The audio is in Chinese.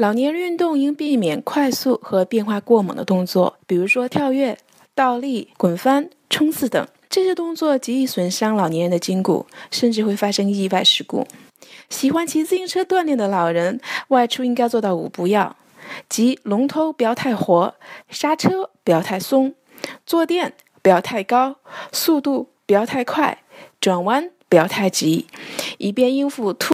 老年人运动应避免快速和变化过猛的动作比如说跳跃倒立滚翻冲刺等。这些动作极易损伤老年人的筋骨甚至会发生意外事故。喜欢骑自行车锻炼的老人外出应该做到五不要。即龙头不要太活刹车不要太松坐垫不要太高速度不要太快转弯不要太急以便应付突